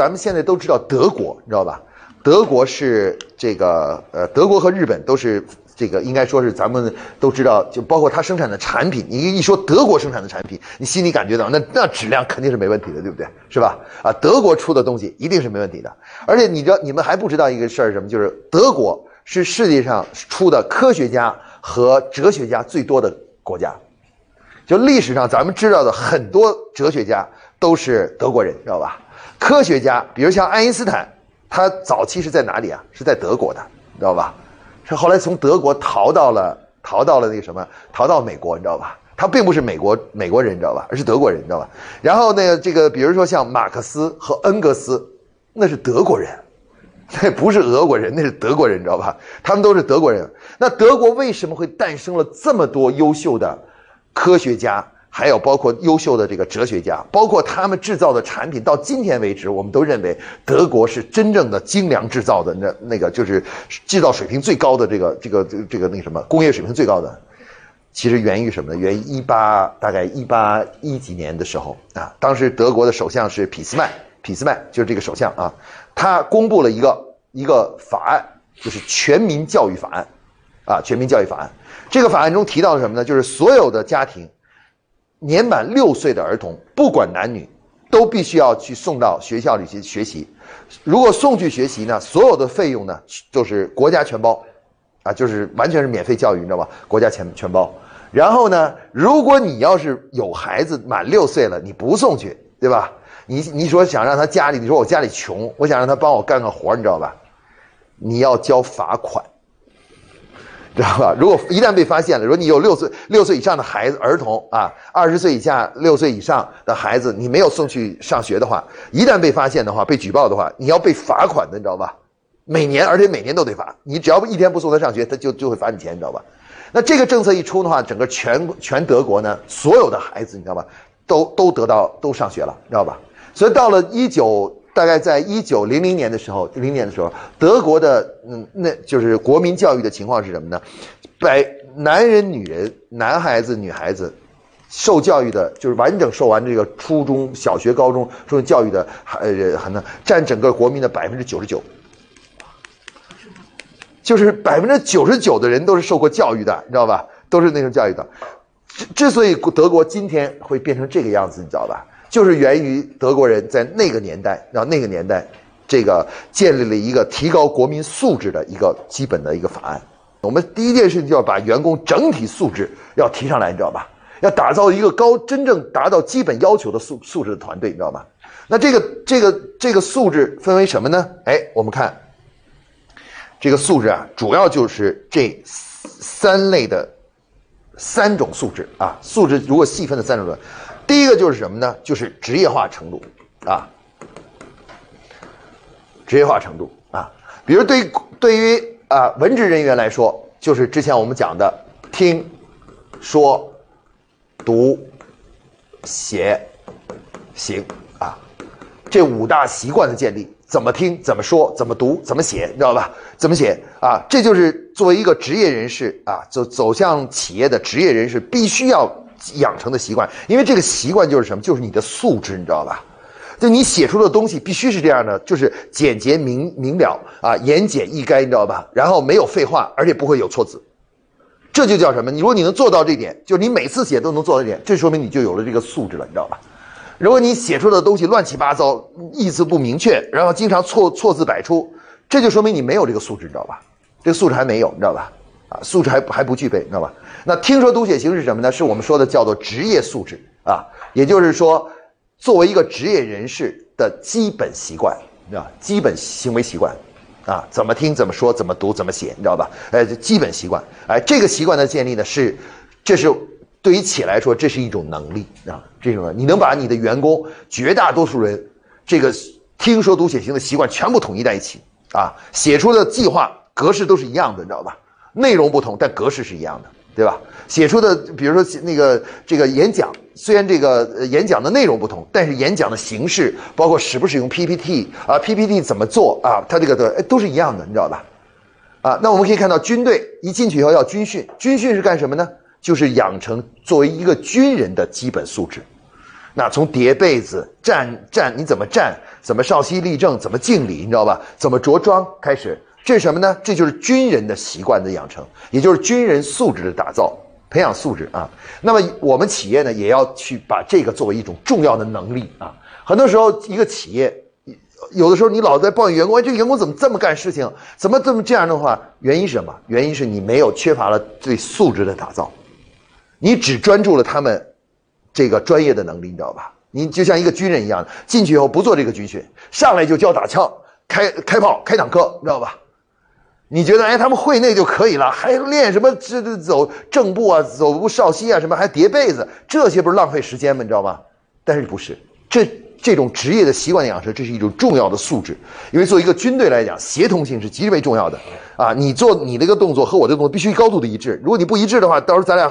咱们现在都知道德国，你知道吧？德国是这个呃，德国和日本都是这个，应该说是咱们都知道，就包括它生产的产品。你一说德国生产的产品，你心里感觉到那那质量肯定是没问题的，对不对？是吧？啊，德国出的东西一定是没问题的。而且你知道，你们还不知道一个事儿是什么？就是德国是世界上出的科学家和哲学家最多的国家。就历史上咱们知道的很多哲学家都是德国人，知道吧？科学家，比如像爱因斯坦。他早期是在哪里啊？是在德国的，你知道吧？是后来从德国逃到了逃到了那个什么，逃到美国，你知道吧？他并不是美国美国人，你知道吧？而是德国人，你知道吧？然后那个这个，比如说像马克思和恩格斯，那是德国人，那 不是俄国人，那是德国人，你知道吧？他们都是德国人。那德国为什么会诞生了这么多优秀的科学家？还有包括优秀的这个哲学家，包括他们制造的产品，到今天为止，我们都认为德国是真正的精良制造的，那那个就是制造水平最高的这个这个这个这个那什么工业水平最高的，其实源于什么呢？源于一八大概一八一几年的时候啊，当时德国的首相是俾斯麦，俾斯麦就是这个首相啊，他公布了一个一个法案，就是全民教育法案，啊，全民教育法案，这个法案中提到了什么呢？就是所有的家庭。年满六岁的儿童，不管男女，都必须要去送到学校里去学习。如果送去学习呢，所有的费用呢，就是国家全包，啊，就是完全是免费教育，你知道吧？国家全全包。然后呢，如果你要是有孩子满六岁了，你不送去，对吧？你你说想让他家里，你说我家里穷，我想让他帮我干个活，你知道吧？你要交罚款。知道吧？如果一旦被发现了，说你有六岁六岁以上的孩子儿童啊，二十岁以下六岁以上的孩子，你没有送去上学的话，一旦被发现的话，被举报的话，你要被罚款的，你知道吧？每年，而且每年都得罚。你只要一天不送他上学，他就就会罚你钱，你知道吧？那这个政策一出的话，整个全全德国呢，所有的孩子，你知道吧，都都得到都上学了，知道吧？所以到了一九。大概在一九零零年的时候，零年的时候，德国的嗯，那就是国民教育的情况是什么呢？百男人、女人、男孩子、女孩子，受教育的，就是完整受完这个初中小学、高中、中教育的，呃，还能占整个国民的百分之九十九，就是百分之九十九的人都是受过教育的，你知道吧？都是那种教育的。之之所以德国今天会变成这个样子，你知道吧？就是源于德国人在那个年代，然后那个年代，这个建立了一个提高国民素质的一个基本的一个法案。我们第一件事情就要把员工整体素质要提上来，你知道吧？要打造一个高真正达到基本要求的素素质的团队，你知道吗？那这个这个这个素质分为什么呢？哎，我们看这个素质啊，主要就是这三类的三种素质啊。素质如果细分的三种。第一个就是什么呢？就是职业化程度啊，职业化程度啊。比如对对于啊文职人员来说，就是之前我们讲的听、说、读、写、行啊，这五大习惯的建立，怎么听、怎么说、怎么读、怎么写，你知道吧？怎么写啊？这就是作为一个职业人士啊，走走向企业的职业人士必须要。养成的习惯，因为这个习惯就是什么？就是你的素质，你知道吧？就你写出的东西必须是这样的，就是简洁明明了啊，言简意赅，你知道吧？然后没有废话，而且不会有错字，这就叫什么？你如果你能做到这点，就是你每次写都能做到这点，这说明你就有了这个素质了，你知道吧？如果你写出的东西乱七八糟，意思不明确，然后经常错错字百出，这就说明你没有这个素质，你知道吧？这个素质还没有，你知道吧？啊，素质还还不具备，你知道吧？那听说读写行是什么呢？是我们说的叫做职业素质啊，也就是说，作为一个职业人士的基本习惯，知道基本行为习惯，啊，怎么听、怎么说、怎么读、怎么写，你知道吧？哎，基本习惯，哎，这个习惯的建立呢，是，这是对于企业来说，这是一种能力啊，这种你能把你的员工绝大多数人这个听说读写行的习惯全部统一在一起啊，写出的计划格式都是一样的，你知道吧？内容不同，但格式是一样的。对吧？写出的，比如说那个这个演讲，虽然这个演讲的内容不同，但是演讲的形式，包括使不使用 PPT 啊，PPT 怎么做啊，它这个的都是一样的，你知道吧？啊，那我们可以看到，军队一进去以后要军训，军训是干什么呢？就是养成作为一个军人的基本素质。那从叠被子、站站你怎么站，怎么稍息立正，怎么敬礼，你知道吧？怎么着装开始，这是什么呢？这就是军人的习惯的养成，也就是军人素质的打造、培养素质啊。那么我们企业呢，也要去把这个作为一种重要的能力啊。很多时候，一个企业有的时候你老在抱怨员工，哎，这个员工怎么这么干事情，怎么这么这样的话，原因是什么？原因是你没有缺乏了对素质的打造，你只专注了他们。这个专业的能力，你知道吧？你就像一个军人一样，进去以后不做这个军训，上来就教打枪、开开炮、开坦克，你知道吧？你觉得哎，他们会那就可以了，还练什么这这走正步啊，走步少息啊，什么还叠被子，这些不是浪费时间吗？你知道吗？但是不是这。这种职业的习惯的养成，这是一种重要的素质。因为作为一个军队来讲，协同性是极为重要的啊！你做你这个动作和我这个动作必须高度的一致。如果你不一致的话，到时候咱俩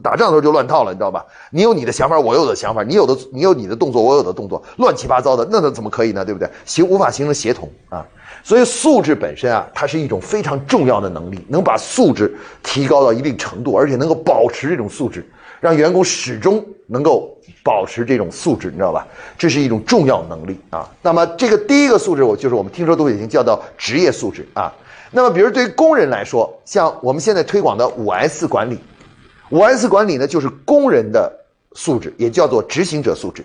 打仗的时候就乱套了，你知道吧？你有你的想法，我有的想法；你有的你有你的动作，我有的动作，乱七八糟的，那那怎么可以呢？对不对？形无法形成协同啊！所以素质本身啊，它是一种非常重要的能力，能把素质提高到一定程度，而且能够保持这种素质，让员工始终能够。保持这种素质，你知道吧？这是一种重要能力啊。那么这个第一个素质，我就是我们听说都已经叫到职业素质啊。那么比如对于工人来说，像我们现在推广的五 S 管理，五 S 管理呢就是工人的素质，也叫做执行者素质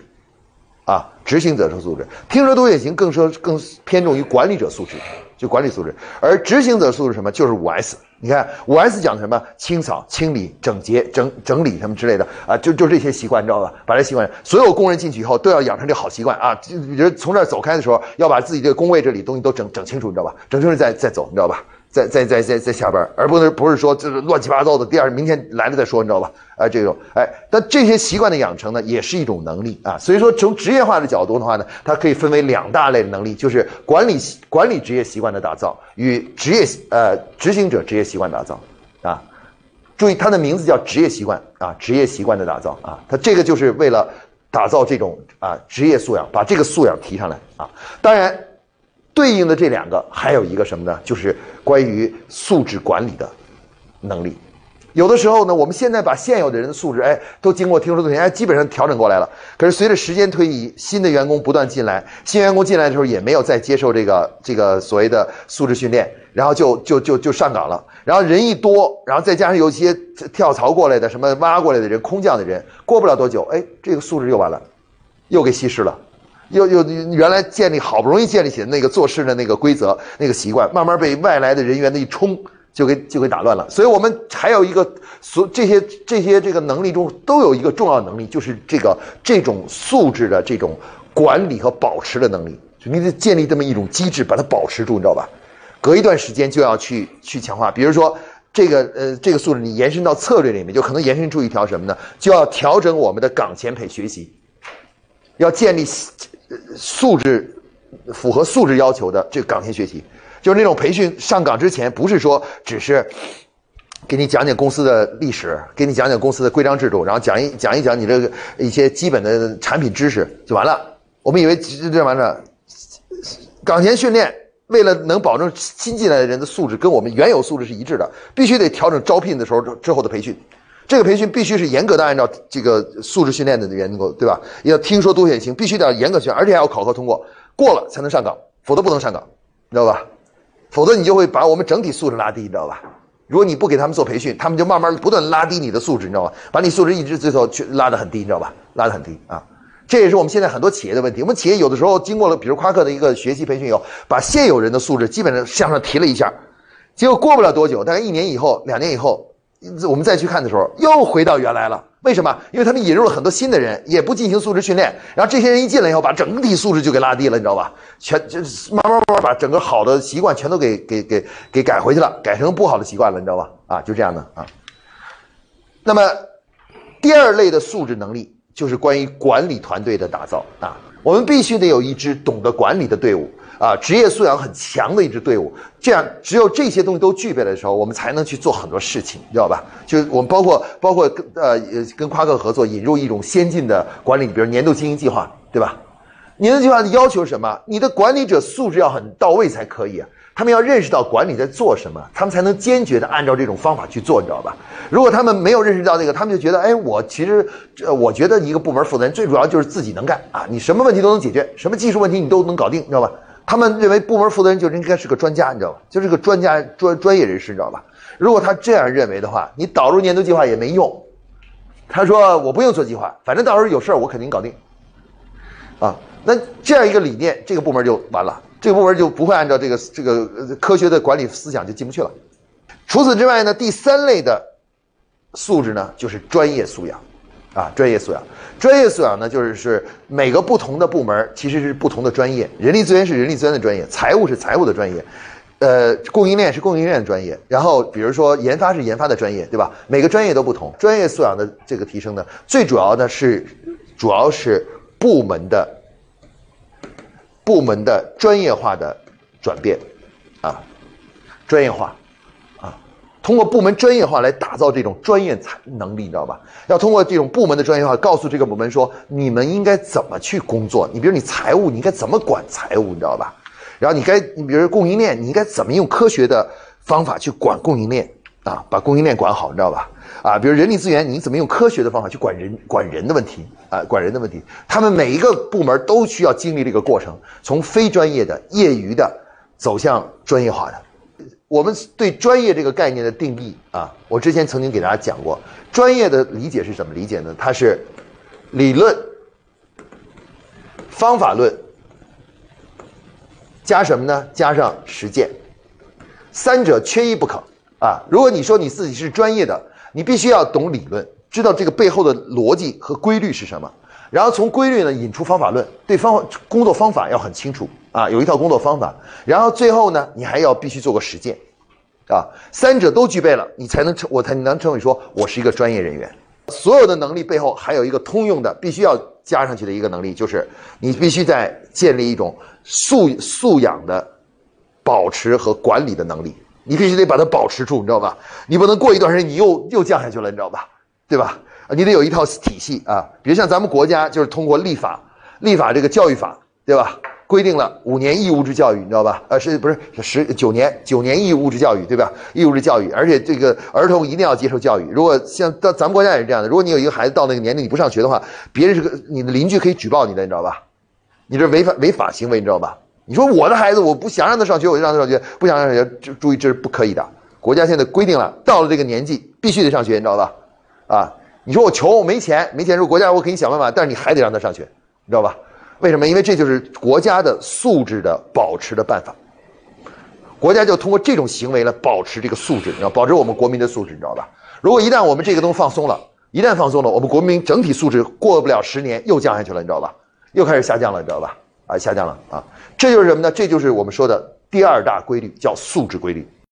啊。执行者的素质，听说多也行，更说更偏重于管理者素质，就管理素质。而执行者素质什么？就是五 S。你看五 S 讲的什么？清扫、清理、整洁、整整理什么之类的啊，就就这些习惯，你知道吧？把这习惯，所有工人进去以后都要养成这好习惯啊。人从这儿走开的时候，要把自己这个工位这里东西都整整清楚，你知道吧？整清楚再再走，你知道吧？在在在在在下班，而不能不是说这是乱七八糟的。第二明天来了再说，你知道吧？哎，这种哎，但这些习惯的养成呢，也是一种能力啊。所以说，从职业化的角度的话呢，它可以分为两大类的能力，就是管理管理职业习惯的打造与职业呃执行者职业习惯打造啊。注意，它的名字叫职业习惯啊，职业习惯的打造啊，它这个就是为了打造这种啊职业素养，把这个素养提上来啊。当然。对应的这两个还有一个什么呢？就是关于素质管理的能力。有的时候呢，我们现在把现有的人的素质，哎，都经过听说同学哎，基本上调整过来了。可是随着时间推移，新的员工不断进来，新员工进来的时候也没有再接受这个这个所谓的素质训练，然后就就就就上岗了。然后人一多，然后再加上有一些跳槽过来的、什么挖过来的人、空降的人，过不了多久，哎，这个素质又完了，又给稀释了。又又原来建立好不容易建立起的那个做事的那个规则、那个习惯，慢慢被外来的人员的一冲，就给就给打乱了。所以我们还有一个所这些这些这个能力中都有一个重要能力，就是这个这种素质的这种管理和保持的能力。就你得建立这么一种机制，把它保持住，你知道吧？隔一段时间就要去去强化。比如说这个呃这个素质，你延伸到策略里面，就可能延伸出一条什么呢？就要调整我们的岗前培学习，要建立。素质符合素质要求的这个岗前学习，就是那种培训上岗之前，不是说只是给你讲讲公司的历史，给你讲讲公司的规章制度，然后讲一讲一讲你这个一些基本的产品知识就完了。我们以为这完了，岗前训练为了能保证新进来的人的素质跟我们原有素质是一致的，必须得调整招聘的时候之后的培训。这个培训必须是严格的按照这个素质训练的员工，对吧？要听说多选行，必须得要严格训，而且还要考核通过，过了才能上岗，否则不能上岗，你知道吧？否则你就会把我们整体素质拉低，你知道吧？如果你不给他们做培训，他们就慢慢不断拉低你的素质，你知道吧？把你素质一直最后去拉得很低，你知道吧？拉得很低啊！这也是我们现在很多企业的问题。我们企业有的时候经过了，比如夸克的一个学习培训以后，把现有人的素质基本上向上提了一下，结果过不了多久，大概一年以后、两年以后。我们再去看的时候，又回到原来了。为什么？因为他们引入了很多新的人，也不进行素质训练，然后这些人一进来以后，把整体素质就给拉低了，你知道吧？全就慢慢慢慢把整个好的习惯全都给给给给改回去了，改成不好的习惯了，你知道吧？啊，就这样的啊。那么第二类的素质能力，就是关于管理团队的打造啊。我们必须得有一支懂得管理的队伍。啊，职业素养很强的一支队伍，这样只有这些东西都具备的时候，我们才能去做很多事情，知道吧？就我们包括包括跟呃跟夸克合作，引入一种先进的管理，比如年度经营计划，对吧？年度计划的要求是什么？你的管理者素质要很到位才可以。他们要认识到管理在做什么，他们才能坚决的按照这种方法去做，你知道吧？如果他们没有认识到这个，他们就觉得，哎，我其实，呃，我觉得一个部门负责人最主要就是自己能干啊，你什么问题都能解决，什么技术问题你都能搞定，知道吧？他们认为部门负责人就应该是个专家，你知道吧？就是个专家专专业人士，你知道吧？如果他这样认为的话，你导入年度计划也没用。他说我不用做计划，反正到时候有事儿我肯定搞定。啊，那这样一个理念，这个部门就完了，这个部门就不会按照这个这个科学的管理思想就进不去了。除此之外呢，第三类的素质呢，就是专业素养，啊，专业素养，专业素养呢，就是是每个不同的部门其实是不同的专业，人力资源是人力资源的专业，财务是财务的专业，呃，供应链是供应链的专业，然后比如说研发是研发的专业，对吧？每个专业都不同，专业素养的这个提升呢，最主要的是，主要是。部门的部门的专业化的转变，啊，专业化，通过部门专业化来打造这种专业才能力，你知道吧？要通过这种部门的专业化，告诉这个部门说，你们应该怎么去工作？你比如你财务，你应该怎么管财务，你知道吧？然后你该，你比如供应链，你应该怎么用科学的方法去管供应链啊？把供应链管好，你知道吧？啊，比如人力资源，你怎么用科学的方法去管人、管人的问题啊？管人的问题，他们每一个部门都需要经历这个过程，从非专业的、业余的走向专业化的。我们对专业这个概念的定义啊，我之前曾经给大家讲过，专业的理解是怎么理解呢？它是理论、方法论加什么呢？加上实践，三者缺一不可啊！如果你说你自己是专业的，你必须要懂理论，知道这个背后的逻辑和规律是什么，然后从规律呢引出方法论，对方工作方法要很清楚啊，有一套工作方法，然后最后呢，你还要必须做个实践，啊，三者都具备了，你才能称我才你能称为说我是一个专业人员。所有的能力背后还有一个通用的，必须要加上去的一个能力，就是你必须在建立一种素素养的保持和管理的能力。你必须得把它保持住，你知道吧？你不能过一段时间你又又降下去了，你知道吧？对吧？你得有一套体系啊。比如像咱们国家就是通过立法，立法这个教育法，对吧？规定了五年义务制教育，你知道吧？呃，是不是十九年九年义务制教育，对吧？义务制教育，而且这个儿童一定要接受教育。如果像到咱们国家也是这样的，如果你有一个孩子到那个年龄你不上学的话，别人是个你的邻居可以举报你的，你知道吧？你这违法违法行为，你知道吧？你说我的孩子，我不想让他上学，我就让他上学；不想让他上学，就注意这是不可以的。国家现在规定了，到了这个年纪必须得上学，你知道吧？啊，你说我穷，我没钱，没钱，说国家我给你想办法，但是你还得让他上学，你知道吧？为什么？因为这就是国家的素质的保持的办法。国家就通过这种行为来保持这个素质，你知道，保持我们国民的素质，你知道吧？如果一旦我们这个东西放松了，一旦放松了，我们国民整体素质过不了十年又降下去了，你知道吧？又开始下降了，你知道吧？啊，下降了啊！这就是什么呢？这就是我们说的第二大规律，叫素质规律。